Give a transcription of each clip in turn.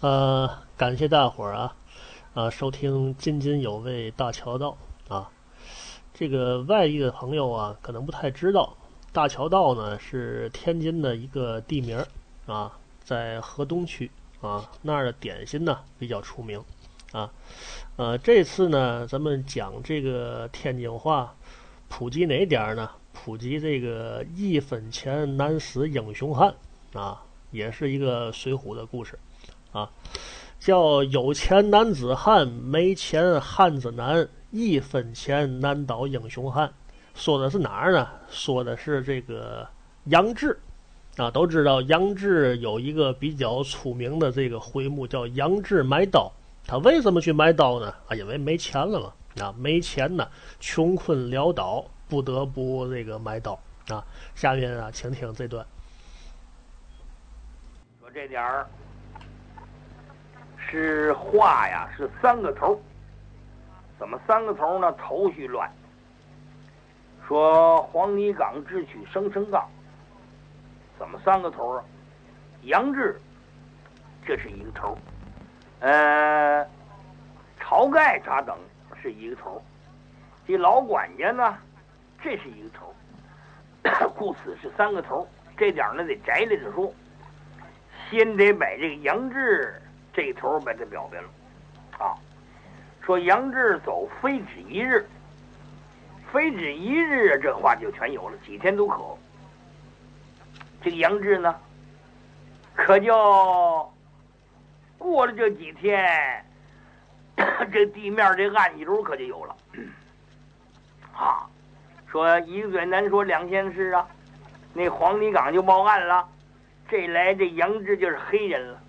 呃，感谢大伙儿啊，啊，收听津津有味大桥道啊。这个外地的朋友啊，可能不太知道，大桥道呢是天津的一个地名啊，在河东区啊那儿的点心呢比较出名啊。呃，这次呢，咱们讲这个天津话，普及哪点儿呢？普及这个一分钱难死英雄汉啊，也是一个水浒的故事。啊，叫有钱男子汉，没钱汉子难。一分钱难倒英雄汉，说的是哪儿呢？说的是这个杨志啊，都知道杨志有一个比较出名的这个回目叫杨志买刀。他为什么去买刀呢？啊，因为没钱了嘛。啊，没钱呢，穷困潦倒，不得不这个买刀啊。下面啊，请听这段。说这点儿。是话呀，是三个头怎么三个头呢？头绪乱。说黄泥岗智取生生杠，怎么三个头啊？杨志，这是一个头呃，晁盖咋等是一个头这老管家呢，这是一个头 故此是三个头这点呢得摘来再说，先得把这个杨志。这头把他表明了，啊，说杨志走非止一日，非止一日啊，这话就全有了，几天都可。这个杨志呢，可就过了这几天，这地面这暗流可就有了，啊，说一个嘴难说两件事啊，那黄泥岗就报案了，这来这杨志就是黑人了。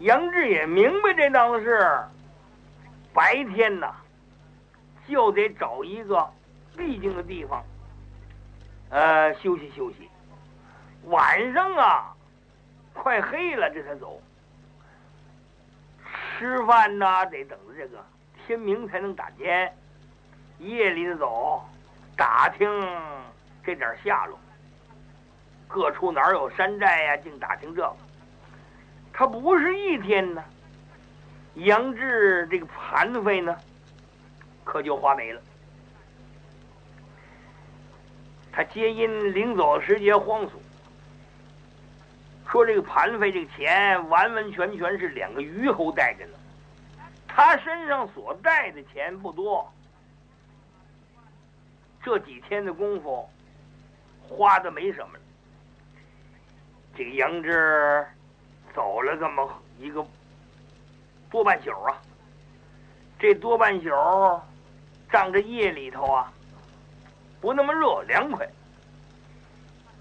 杨志也明白这档子事，白天呐就得找一个僻静的地方，呃，休息休息。晚上啊，快黑了这才走。吃饭呐得等着这个天明才能打尖，夜里走，打听这点下落。各处哪有山寨呀？净打听这个。他不是一天呢，杨志这个盘费呢，可就花没了。他皆因临走时节慌俗，说这个盘费这个钱完完全全是两个虞侯带着呢，他身上所带的钱不多，这几天的功夫花的没什么了。这个杨志。走了这么一个多半宿啊，这多半宿，仗着夜里头啊，不那么热，凉快。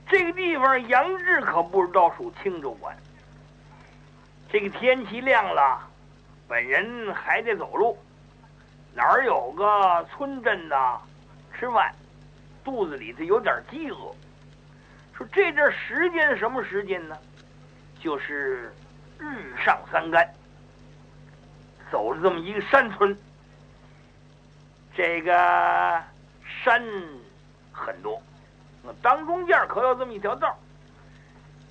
这个地方杨志可不知道属青州管。这个天气亮了，本人还得走路，哪儿有个村镇呐？吃饭，肚子里头有点饥饿。说这阵时间什么时间呢？就是日上三竿，走了这么一个山村，这个山很多，那当中间可有这么一条道。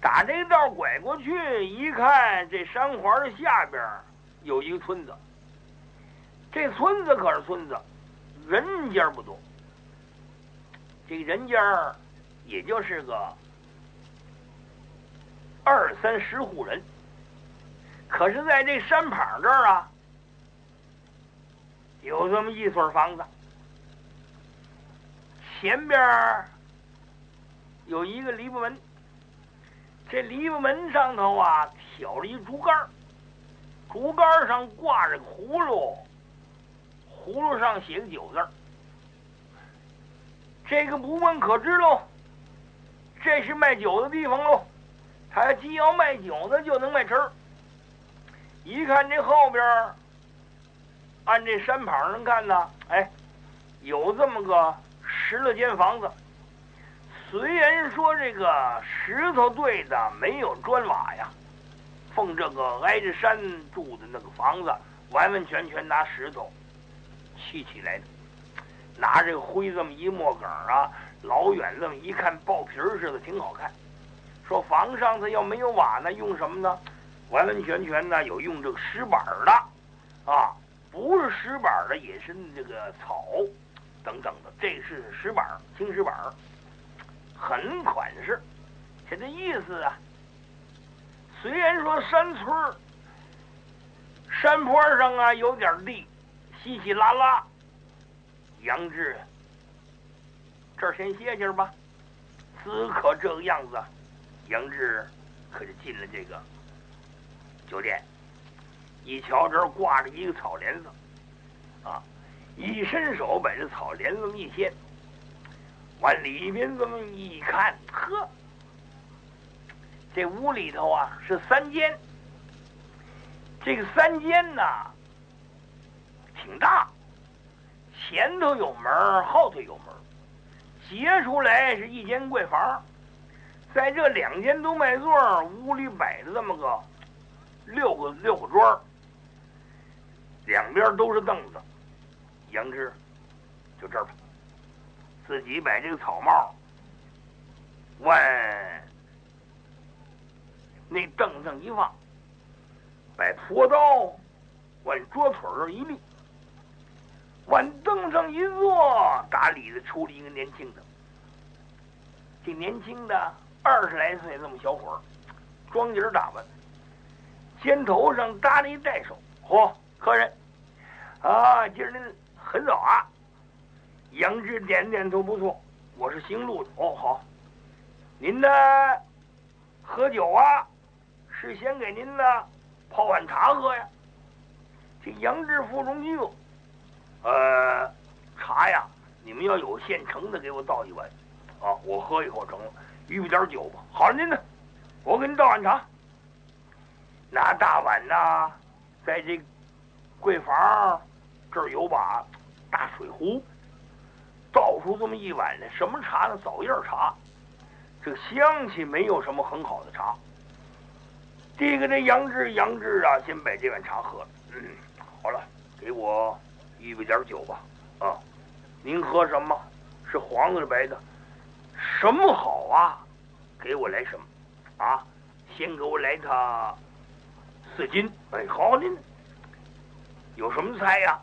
打这道拐过去，一看这山环下边有一个村子，这村子可是村子，人家不多，这人家也就是个。二三十户人，可是在这山旁这儿啊，有这么一所房子，前边有一个篱笆门，这篱笆门上头啊挑了一竹竿，竹竿上挂着个葫芦，葫芦上写个酒字儿。这个不问可知喽，这是卖酒的地方喽。他既要卖酒的，就能卖吃。一看这后边按这山旁上看呢，哎，有这么个十来间房子。虽然说这个石头堆的没有砖瓦呀，奉这个挨着山住的那个房子，完完全全拿石头砌起来的，拿这个灰这么一抹梗啊，老远这么一看，爆皮似的，挺好看。说房上头要没有瓦呢，用什么呢？完完全全呢有用这个石板的，啊，不是石板的也是这个草等等的，这是石板青石板很款式。这个意思啊，虽然说山村山坡上啊有点地，稀稀拉拉，杨志这儿先歇歇吧。此刻这个样子，杨志可就进了这个酒店。一瞧这儿挂着一个草帘子，啊，一伸手把这草帘子一掀，往里边这么一看，呵，这屋里头啊是三间。这个三间呐挺大，前头有门，后头有门。截出来是一间柜房，在这两间都卖座，屋里摆着这么个六个六个桌两边都是凳子。杨志，就这儿吧，自己把这个草帽往那凳上一放，把拖刀往桌腿上一立。往凳上一坐，打里头出了一个年轻的。这年轻的二十来岁，这么小伙儿，装节打扮，肩头上搭了一带手。嚯，客人啊，今儿您很早啊。杨志点点头，不错，我是姓陆的。哦，好，您呢？喝酒啊？是先给您呢泡碗茶喝呀？这杨志腹中一饿。呃，茶呀，你们要有现成的，给我倒一碗，啊，我喝一口成了。预备点酒吧。好，您呢，我给您倒碗茶。拿大碗呐，在这柜房这儿有把大水壶，倒出这么一碗来。什么茶呢？枣叶茶。这个香气没有什么很好的茶。递给这杨志，杨志啊，先把这碗茶喝了。嗯，好了，给我。预备点酒吧，啊，您喝什么？是黄的，是白的？什么好啊？给我来什么？啊，先给我来他四斤。哎，好，您有什么菜呀？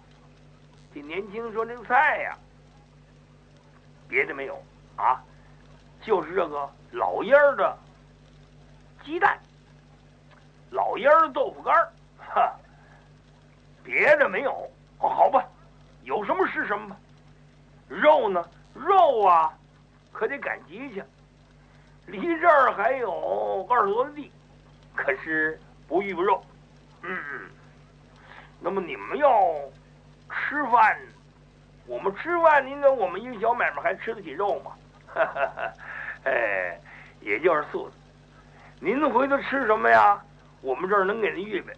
这年轻说这个菜呀，别的没有啊，就是这个老烟儿的鸡蛋，老烟儿豆腐干儿，哈，别的没有。哦，好吧，有什么是什么吧。肉呢？肉啊，可得赶集去。离这儿还有二十多里地，可是不预备肉。嗯，那么你们要吃饭，我们吃饭，您跟我们一个小买卖还吃得起肉吗？哈哈哈，哎，也就是素的。您回头吃什么呀？我们这儿能给您预备，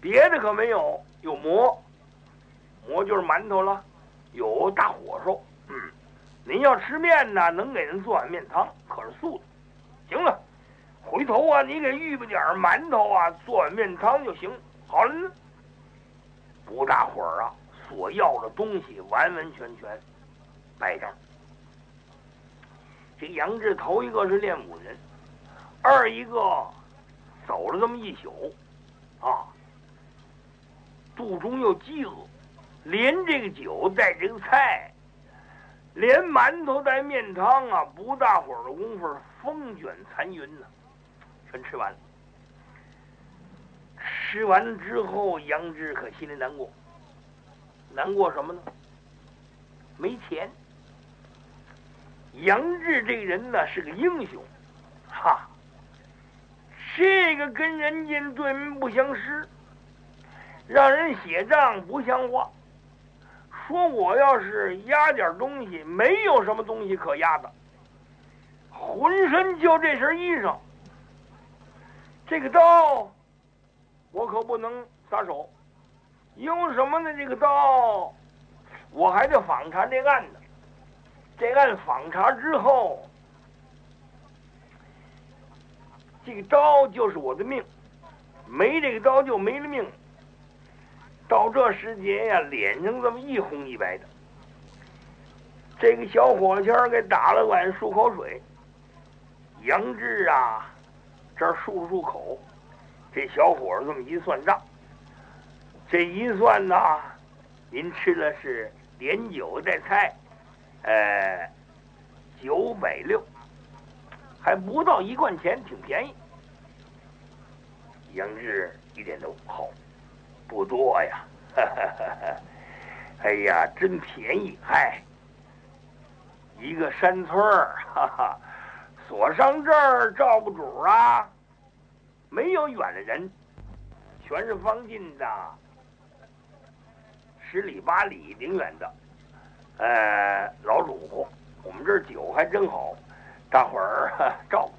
别的可没有，有馍。馍就是馒头了，有大火烧。嗯，您要吃面呢，能给人做碗面汤，可是素的。行了，回头啊，你给预备点馒头啊，做碗面汤就行。好了，不大会儿啊，所要的东西完完全全摆上。这杨志头一个是练武人，二一个走了这么一宿，啊，肚中又饥饿。连这个酒带这个菜，连馒头带面汤啊，不大会儿的功夫，风卷残云呢，全吃完了。吃完之后，杨志可心里难过，难过什么呢？没钱。杨志这个人呢是个英雄，哈，这个跟人家对面不相识，让人写账不像话。说我要是压点东西，没有什么东西可压的，浑身就这身衣裳。这个刀，我可不能撒手，因为什么呢？这个刀，我还得访查这案子。这案访查之后，这个刀就是我的命，没这个刀就没了命。到这时节呀，脸上这么一红一白的。这个小火签给打了碗漱口水。杨志啊，这漱漱口，这小伙这么一算账，这一算呐，您吃的是连酒带菜，呃，九百六，还不到一贯钱，挺便宜。杨志一点都好，不多呀，哈哈哈哈哎呀，真便宜，嗨，一个山村儿，哈哈，锁上这儿照顾主啊。没有远的人，全是方近的，十里八里挺远的，呃，老主顾，我们这儿酒还真好，大伙儿照顾，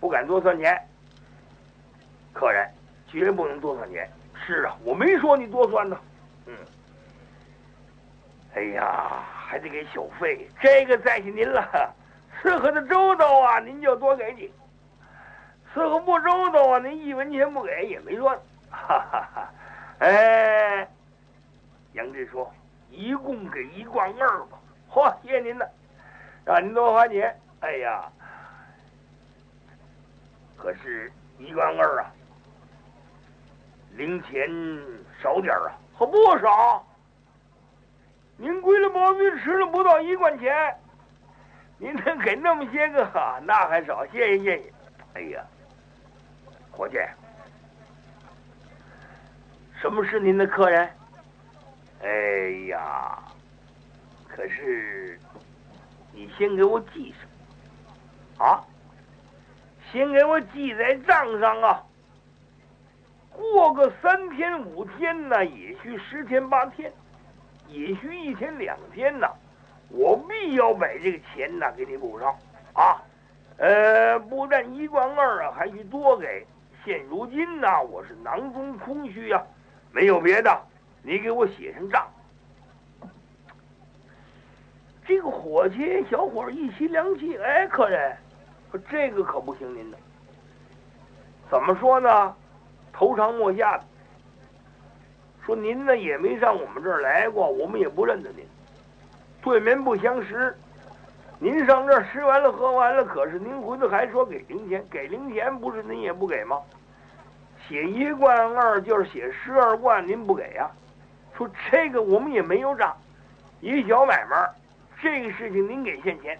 不敢多算钱。客人绝不能多算钱。是啊，我没说你多算呢。嗯。哎呀，还得给小费，这个在下您了。伺候的周到啊，您就多给你。伺候不周到啊，您一文钱不给也没算。哈哈哈！哎，杨志说：“一共给一贯二吧。”嚯，谢谢您了，让您多花钱。哎呀，可是一贯二啊，零钱少点啊，可不少。您归了毛病吃了不到一贯钱，您能给那么些个，那还少。谢谢谢谢。哎呀。伙计，什么是您的客人？哎呀，可是你先给我记上啊，先给我记在账上啊。过个三天五天呢，也许十天八天，也许一天两天呢，我必要把这个钱呢给你补上啊。呃，不但一贯二啊，还需多给。现如今呢，我是囊中空虚呀，没有别的，你给我写上账。这个伙计小伙一吸凉气，哎，客人，这个可不行，您的，怎么说呢？头长莫下的，说您呢也没上我们这儿来过，我们也不认得您，对面不相识。您上这儿吃完了喝完了，可是您回头还说给零钱，给零钱不是您也不给吗？写一贯二就是写十二贯，您不给呀？说这个我们也没有账，一小买卖，这个事情您给现钱。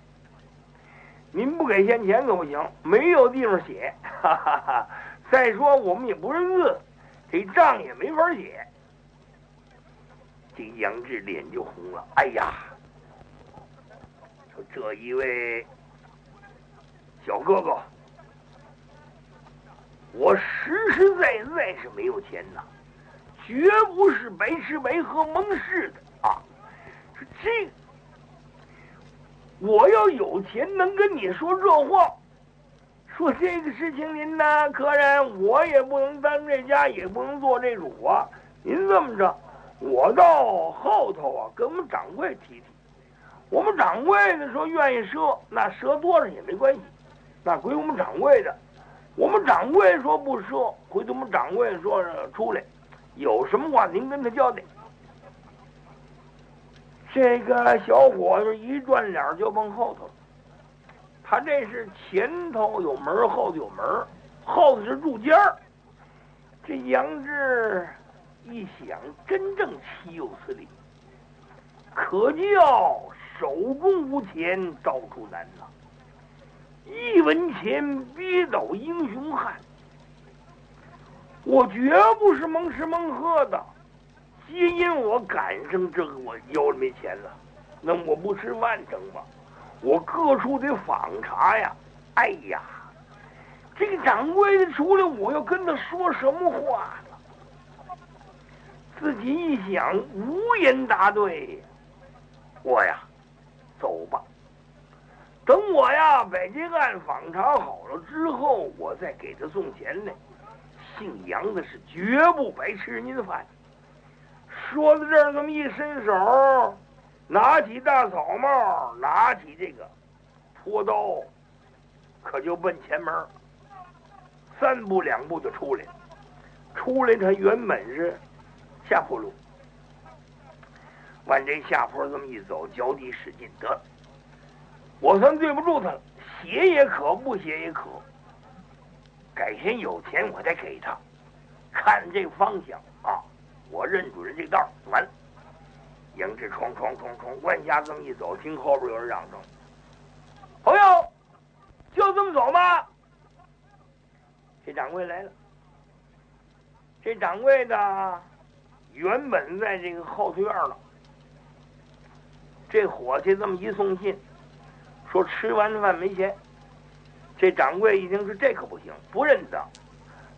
您不给现钱可不行，没有地方写。哈哈哈！再说我们也不认字，这账也没法写。这杨志脸就红了，哎呀！说这一位小哥哥，我实实在在是没有钱呐，绝不是白吃白喝蒙事的啊！这，我要有钱能跟你说这话，说这个事情您呢，客人我也不能当这家，也不能做这主啊。您这么着，我到后头啊，跟我们掌柜提提。我们掌柜的说愿意赊，那赊多少也没关系，那归我们掌柜的。我们掌柜说不赊，回头我们掌柜说出来，有什么话您跟他交代。这个小伙子一转脸就往后头，他这是前头有门，后头有门，后头是住间儿。这杨志一想，真正岂有此理！可叫。手中无钱，到处难呐！一文钱逼倒英雄汉。我绝不是蒙吃蒙喝的，皆因我赶上这个，我腰里没钱了，那我不吃饭成吗？我各处得访查呀！哎呀，这个掌柜的出来，我要跟他说什么话呢？自己一想，无言答对。我呀。走吧，等我呀把这案访查好了之后，我再给他送钱来。姓杨的是绝不白吃人家的饭。说到这儿，这么一伸手，拿起大草帽，拿起这个拖刀，可就奔前门。三步两步就出来了。出来，他原本是下坡路。往这下坡这么一走，脚底使劲得，我算对不住他了。写也可，不写也可。改天有钱我再给他。看这方向啊，我认准了这道完了。杨志冲冲冲冲，万家这么一走，听后边有人嚷声：“朋友，就这么走吗？”这掌柜来了。这掌柜的原本在这个后头院呢。这伙计这么一送信，说吃完饭没钱。这掌柜一听说这可不行，不认得。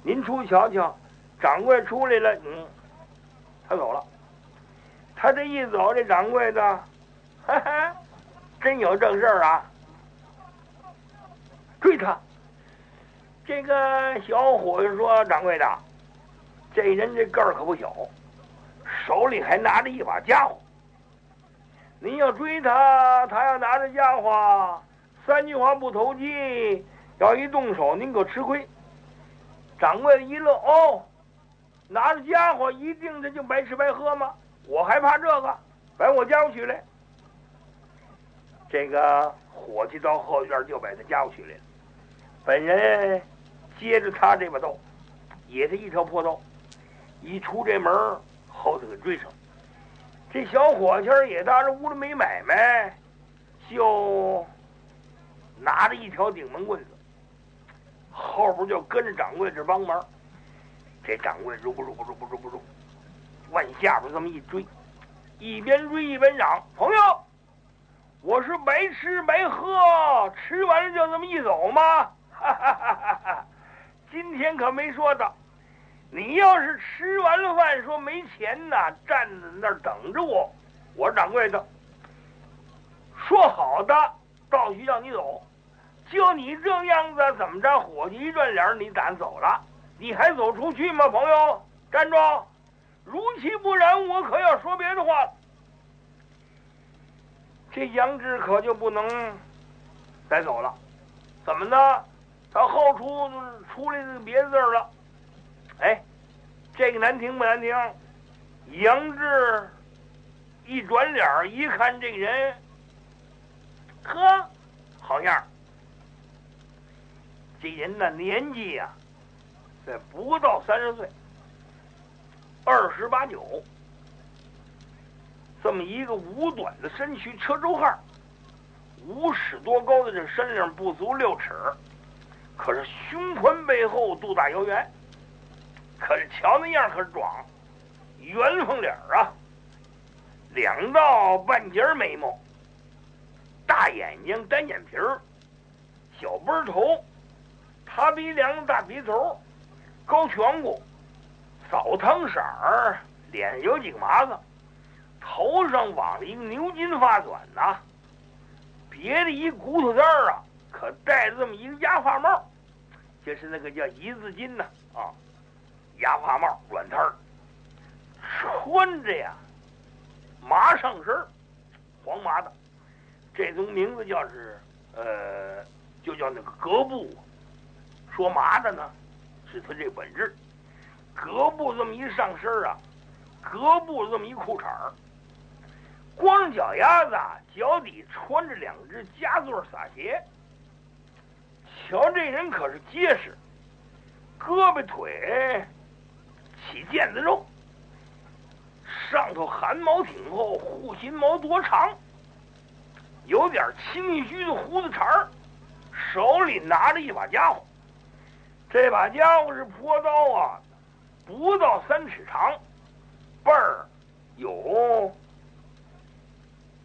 您出去瞧瞧。掌柜出来了，嗯，他走了。他这一走，这掌柜的，哈哈，真有正事儿啊！追他。这个小伙子说：“掌柜的，这人这个儿可不小，手里还拿着一把家伙。您要追他，他要拿着家伙，三句话不投机，要一动手，您可吃亏。”掌柜的一乐，哦。拿着家伙，一定这就白吃白喝吗？我还怕这个，把我家伙取来。这个伙计到后院就把他家伙取来了。本人接着他这把刀，也是一条破刀，一出这门，后头给追上。这小伙计也当着屋里没买卖，就拿着一条顶门棍子，后边就跟着掌柜这帮忙。这掌柜如不如不如不如不如，往下边这么一追，一边追一边嚷：“朋友，我是白吃白喝，吃完了就这么一走吗？哈哈哈哈哈！今天可没说的，你要是吃完了饭说没钱呢，站在那儿等着我。我是掌柜的，说好的到许让你走，就你这样子，怎么着？伙计一转脸，你敢走了？”你还走出去吗，朋友？站住！如其不然，我可要说别的话。这杨志可就不能再走了。怎么呢？他后出出来个别字了。哎，这个难听不难听？杨志一转脸一看，这个人，呵，好样这人的年纪呀。在不到三十岁，二十八九，这么一个五短的身躯车轴汉，五尺多高的这身量不足六尺，可是胸宽背厚，肚大腰圆，可是瞧那样可是壮，圆方脸啊，两道半截眉毛，大眼睛单眼皮儿，小背头，塌鼻梁大鼻头。高颧骨，澡堂色儿，脸有几个麻子，头上绑了一个牛筋发卷呐，别的一骨头蛋儿啊，可戴着这么一个鸭发帽，就是那个叫一字巾呐啊，鸭发帽软摊儿，穿着呀麻上身黄麻的，这种名字叫是呃，就叫那个格布，说麻的呢。是他这本质，革布这么一上身啊，革布这么一裤衩儿，光脚丫子，脚底穿着两只夹座撒鞋。瞧这人可是结实，胳膊腿起腱子肉，上头汗毛挺厚，护心毛多长，有点清虚的胡子茬儿，手里拿着一把家伙。这把家伙是坡刀啊，不到三尺长，背儿有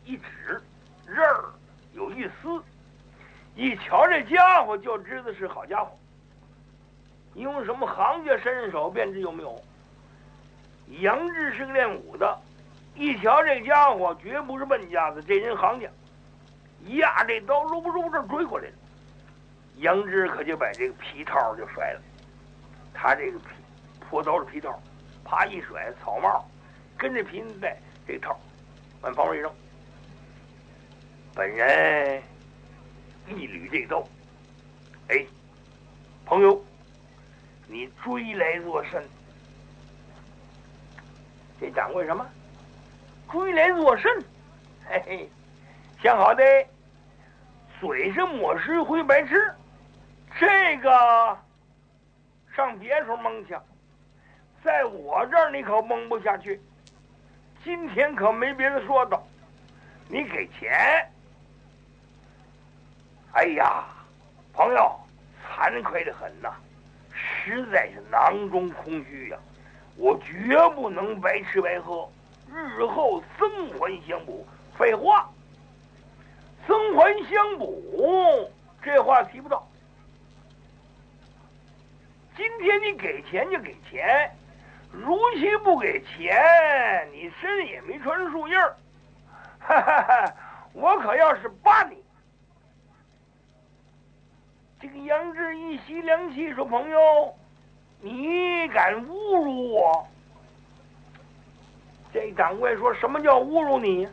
一指，刃儿有一丝，一瞧这家伙就知道是好家伙。用什么行家身手便知有没有？杨志是个练武的，一瞧这家伙绝不是笨家子，这人行家，一压这刀，噜不噜这追过来了。杨志可就把这个皮套就摔了，他这个皮破刀的皮套，啪一甩，草帽跟着皮带这套往旁边一扔。本人一捋这刀，哎，朋友，你追来作甚？这掌柜什么？追来作甚？嘿嘿，想好的，嘴上抹石灰白痴。这个上别处蒙去，在我这儿你可蒙不下去。今天可没别的说道，你给钱。哎呀，朋友，惭愧的很呐，实在是囊中空虚呀。我绝不能白吃白喝，日后增还相补。废话，增还相补这话提不到。今天你给钱就给钱，如期不给钱，你身上也没穿树叶儿。哈哈哈！我可要是扒你！这个杨志一吸凉气，说：“朋友，你敢侮辱我？”这掌柜说什么叫侮辱你？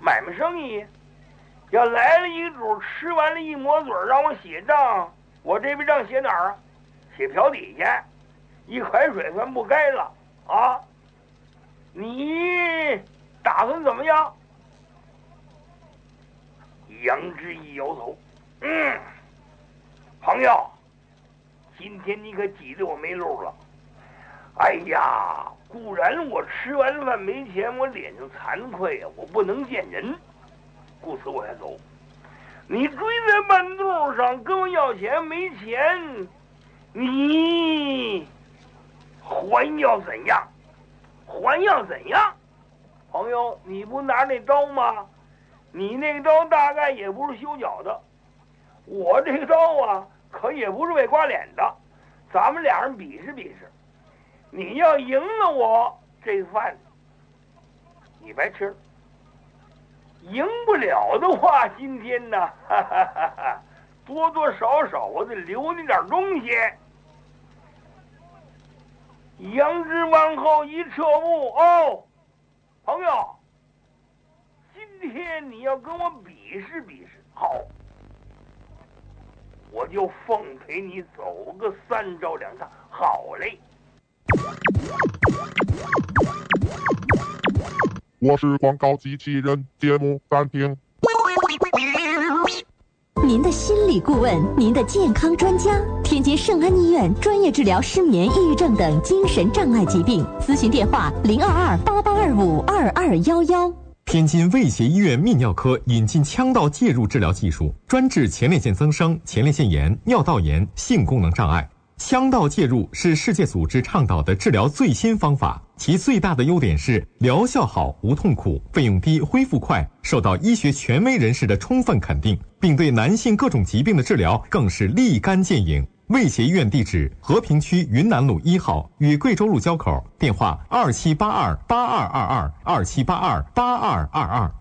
买卖生意要来了一主，吃完了一抹嘴让我写账，我这笔账写哪儿啊？写瓢底下，一块水算不该了啊！你打算怎么样？杨志一摇头，嗯，朋友，今天你可挤得我没路了。哎呀，固然我吃完饭没钱，我脸上惭愧呀，我不能见人，故此我才走。你追在半路上跟我要钱，没钱。你还要怎样？还要怎样？朋友，你不拿那刀吗？你那刀大概也不是修脚的，我这个刀啊，可也不是为刮脸的。咱们俩人比试比试，你要赢了我，这饭你白吃；赢不了的话，今天呢，哈哈哈哈，多多少少我得留你点东西。杨志往后一撤步，哦，朋友，今天你要跟我比试比试，好，我就奉陪你走个三招两趟，好嘞。我是广告机器人，节目暂停。您的心理顾问，您的健康专家，天津圣安医院专业治疗失眠、抑郁症等精神障碍疾病，咨询电话零二二八八二五二二幺幺。天津卫协医院泌尿科引进腔道介入治疗技术，专治前列腺增生、前列腺炎、尿道炎、性功能障碍。腔道介入是世界组织倡导的治疗最新方法，其最大的优点是疗效好、无痛苦、费用低、恢复快，受到医学权威人士的充分肯定，并对男性各种疾病的治疗更是立竿见影。卫协医院地址：和平区云南路一号与贵州路交口，电话：二七八二八二二二二七八二八二二二。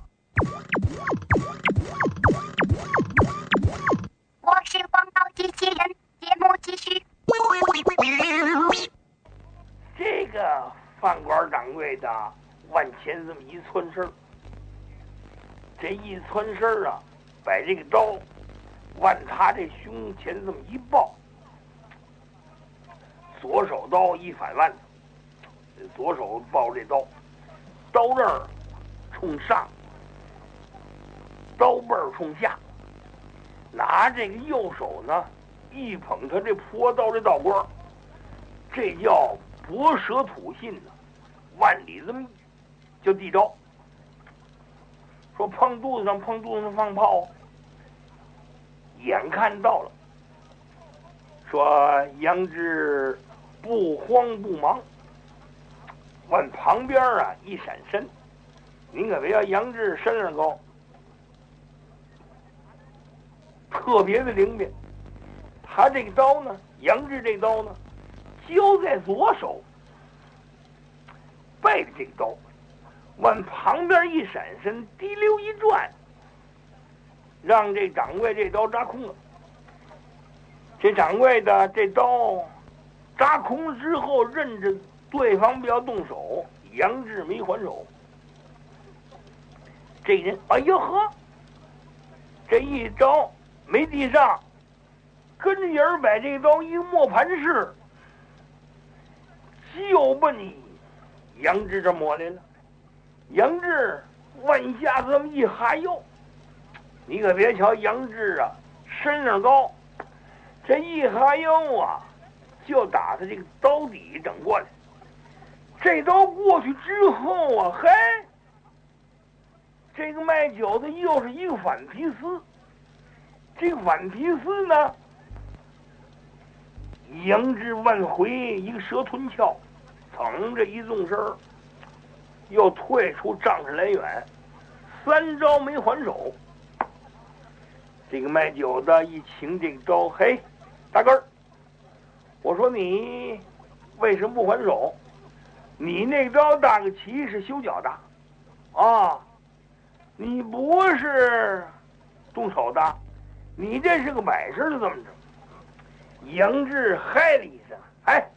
我是广告机器人，节目继续。这个饭馆掌柜的往前这么一窜身这一窜身啊，把这个刀往他这胸前这么一抱，左手刀一反腕，左手抱这刀，刀刃儿冲上，刀背儿冲下，拿这个右手呢。一捧他这泼刀这道光，这叫博舌吐信呐，万里这么就地招。说碰肚子上碰肚子上放炮，眼看到了。说杨志不慌不忙，往旁边啊一闪身，您可别要杨志身上高，特别的灵敏。他这个刀呢，杨志这刀呢，交在左手，背着这个刀，往旁边一闪身，滴溜一转，让这掌柜这刀扎空了。这掌柜的这刀扎空之后，认着对方不要动手，杨志没还手。这人，哎呦呵，这一招没地上。跟着人把这刀一磨盘式，就奔你杨志这摸来了。杨志往下这么一哈腰，你可别瞧杨志啊，身上高，这一哈腰啊，就打他这个刀底整过来。这刀过去之后啊，嘿，这个卖酒的又是一个反提丝。这个反提丝呢，迎之万回一个蛇吞鞘，噌这一纵身，又退出丈十来远，三招没还手。这个卖酒的一请这招，嘿，大根儿，我说你为什么不还手？你那招大个旗是修脚的，啊，你不是动手的，你这是个摆设，怎么着？杨志嗨了一声，哎，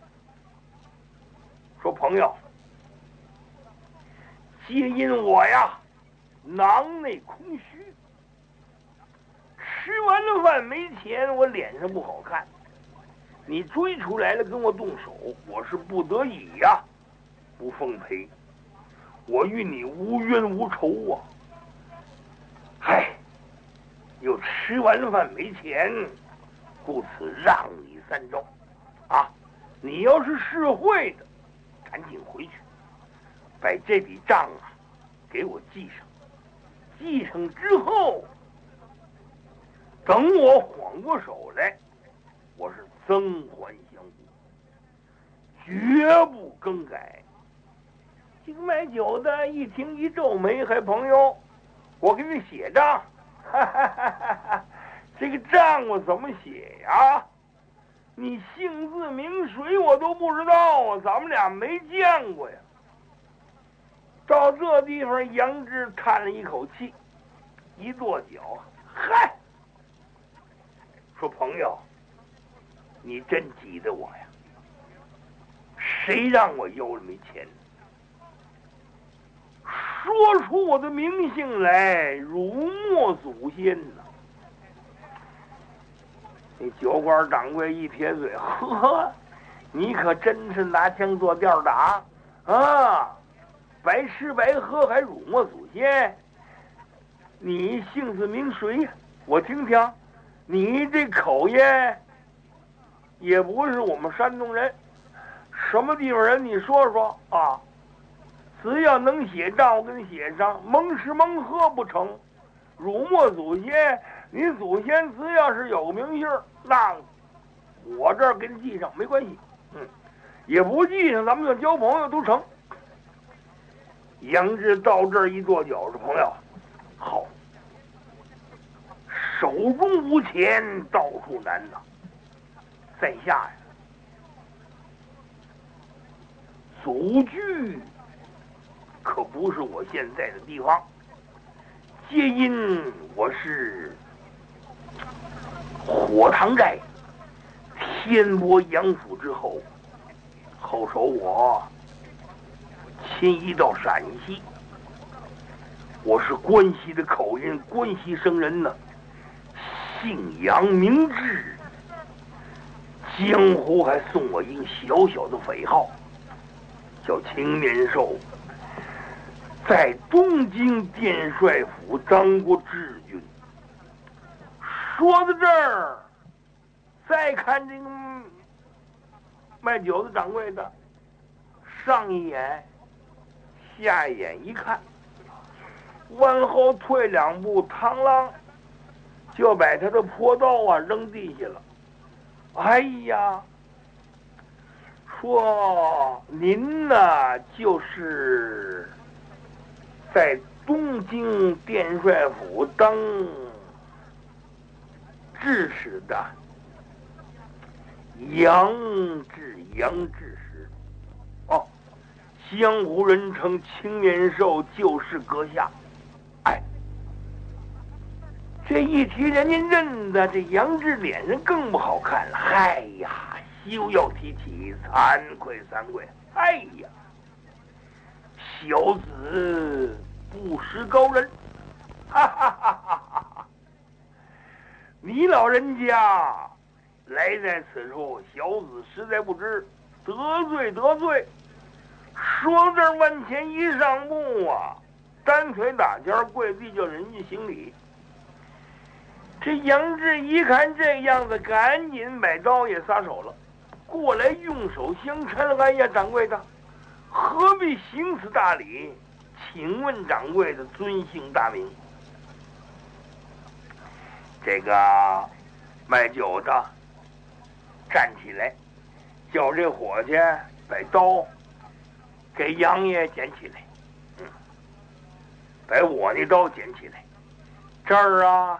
说朋友，皆因我呀，囊内空虚，吃完了饭没钱，我脸上不好看。你追出来了，跟我动手，我是不得已呀。不奉陪，我与你无冤无仇啊！嗨，又吃完了饭没钱，故此让你三招，啊！你要是是会的，赶紧回去，把这笔账啊给我记上。记上之后，等我缓过手来，我是增还相顾，绝不更改。这个卖酒的一听一皱眉，还朋友，我给你写账，哈哈哈哈哈！这个账我怎么写呀？你姓字名谁我都不知道啊，咱们俩没见过呀。到这地方，杨志叹了一口气，一跺脚，嗨，说朋友，你真急得我呀！谁让我腰里没钱？说出我的名姓来，辱没祖先呐！那酒馆掌柜一撇嘴，呵，你可真是拿枪做调的啊！啊，白吃白喝还辱没祖先？你姓字名谁？我听听，你这口音也不是我们山东人，什么地方人？你说说啊！只要能写账，我给你写上。蒙吃蒙喝不成，辱没祖先。你祖先只要是有个名姓，那我这儿给你记上没关系。嗯，也不记上，咱们就交朋友都成。杨志到这儿一跺脚，说：“朋友，好，手中无钱，到处难呐。在下呀，祖居。”可不是我现在的地方，皆因我是火塘寨天波杨府之后，后手我迁移到陕西，我是关西的口音，关西生人呢，姓杨名志，江湖还送我一个小小的匪号，叫青面兽。在东京殿帅府当过知军。说到这儿，再看这个卖酒的掌柜的，上一眼，下一眼一看，往后退两步，螳螂就把他的破刀啊扔地下了。哎呀，说您呢，就是。在东京殿帅府当制使的杨志杨志使，哦，江湖人称青面兽，就是阁下。哎，这一提人家认得，这杨志脸上更不好看了。哎呀，休要提起，惭愧惭愧。哎呀。小子不识高人，哈哈哈哈！你老人家来在此处，小子实在不知，得罪得罪。说这往前一上步啊，单腿打尖跪地叫人家行礼。这杨志一看这样子，赶紧买刀也撒手了，过来用手相搀了。哎呀，掌柜的！何必行此大礼？请问掌柜的尊姓大名？这个卖酒的站起来，叫这伙计把刀给杨爷捡起来，嗯，把我那刀捡起来。这儿啊，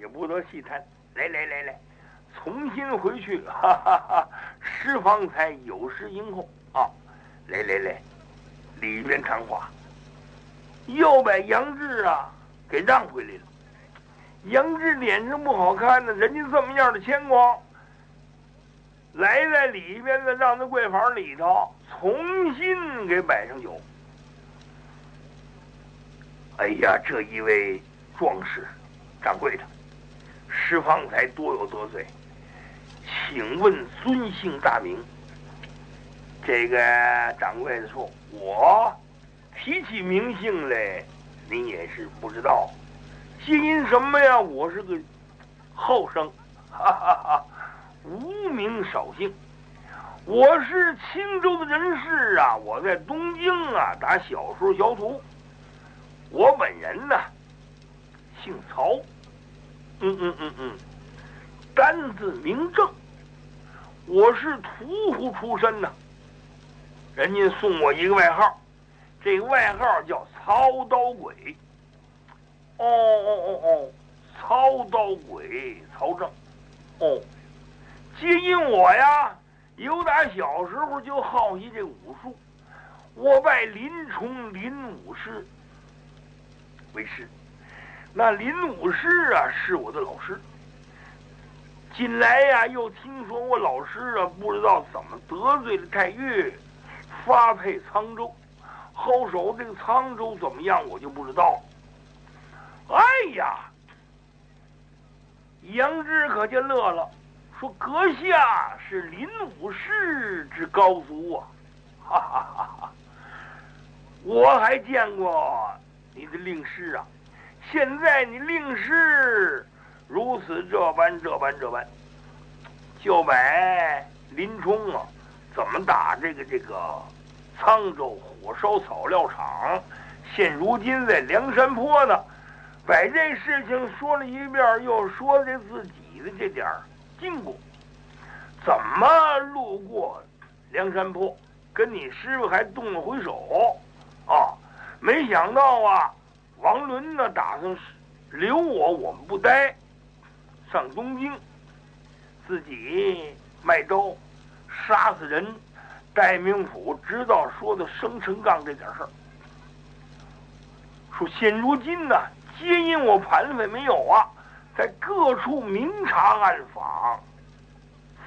也不得细谈。来来来来，重新回去，哈哈哈！十方才有失迎候啊！来来来，里边谈话。又把杨志啊给让回来了。杨志脸上不好看呢，人家这么样的牵挂，来在里边的，让那柜房里头重新给摆上酒。哎呀，这一位壮士，掌柜的，十方才多有得罪，请问尊姓大名？这个掌柜的说：“我提起名姓来，您也是不知道。”皆因什么呀？我是个后生，哈哈哈，无名少姓。我是青州的人士啊，我在东京啊打小说小徒。我本人呢，姓曹，嗯嗯嗯嗯，单字名正。我是屠户出身呐，人家送我一个外号，这个外号叫操刀鬼。哦哦哦哦，操刀鬼曹正，哦，皆因我呀，由打小时候就好奇这武术，我拜林冲林武师为师。那林武师啊，是我的老师。近来呀，又听说我老师啊，不知道怎么得罪了太岳，发配沧州，后手这个沧州怎么样，我就不知道。哎呀，杨志可就乐了，说：“阁下是林武士之高足啊！”哈哈哈哈！我还见过你的令师啊，现在你令师如此这般这般这般，就把林冲啊怎么打这个这个沧州火烧草料场，现如今在梁山坡呢。把这事情说了一遍，又说这自己的这点经过，怎么路过梁山坡，跟你师傅还动了回手啊？没想到啊，王伦呢打算留我，我们不待，上东京，自己卖刀杀死人，戴明府知道说的生辰纲这点事儿，说现如今呢。皆因我盘匪没有啊，在各处明察暗访，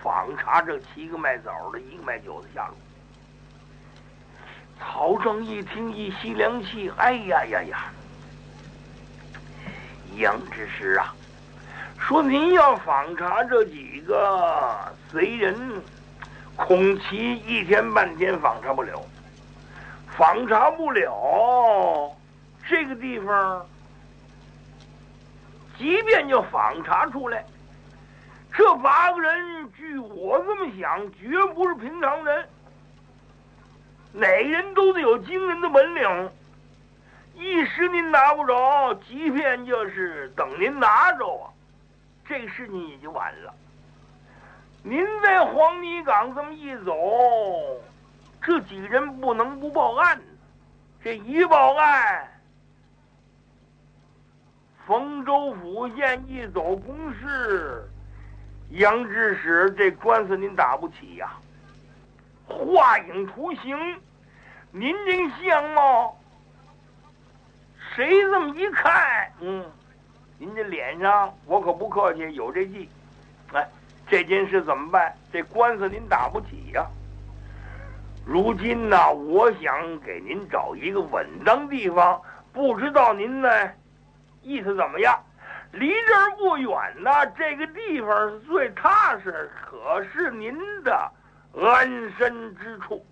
访查这七个卖枣的，一个卖酒的下落。曹正一听，一吸凉气，哎呀呀呀！杨知师啊，说您要访查这几个贼人，恐其一天半天访查不了，访查不了这个地方。即便就访查出来，这八个人，据我这么想，绝不是平常人，哪个人都得有惊人的本领。一时您拿不着，即便就是等您拿着啊，这事情也就完了。您在黄泥岗这么一走，这几个人不能不报案，这一报案。冯州府县一走公事，杨志使这官司您打不起呀。画影图形，您这相貌，谁这么一看，嗯，您这脸上我可不客气，有这记。哎，这件事怎么办？这官司您打不起呀。如今呢，我想给您找一个稳当地方，不知道您呢？意思怎么样？离这儿不远呢，这个地方是最踏实，可是您的安身之处。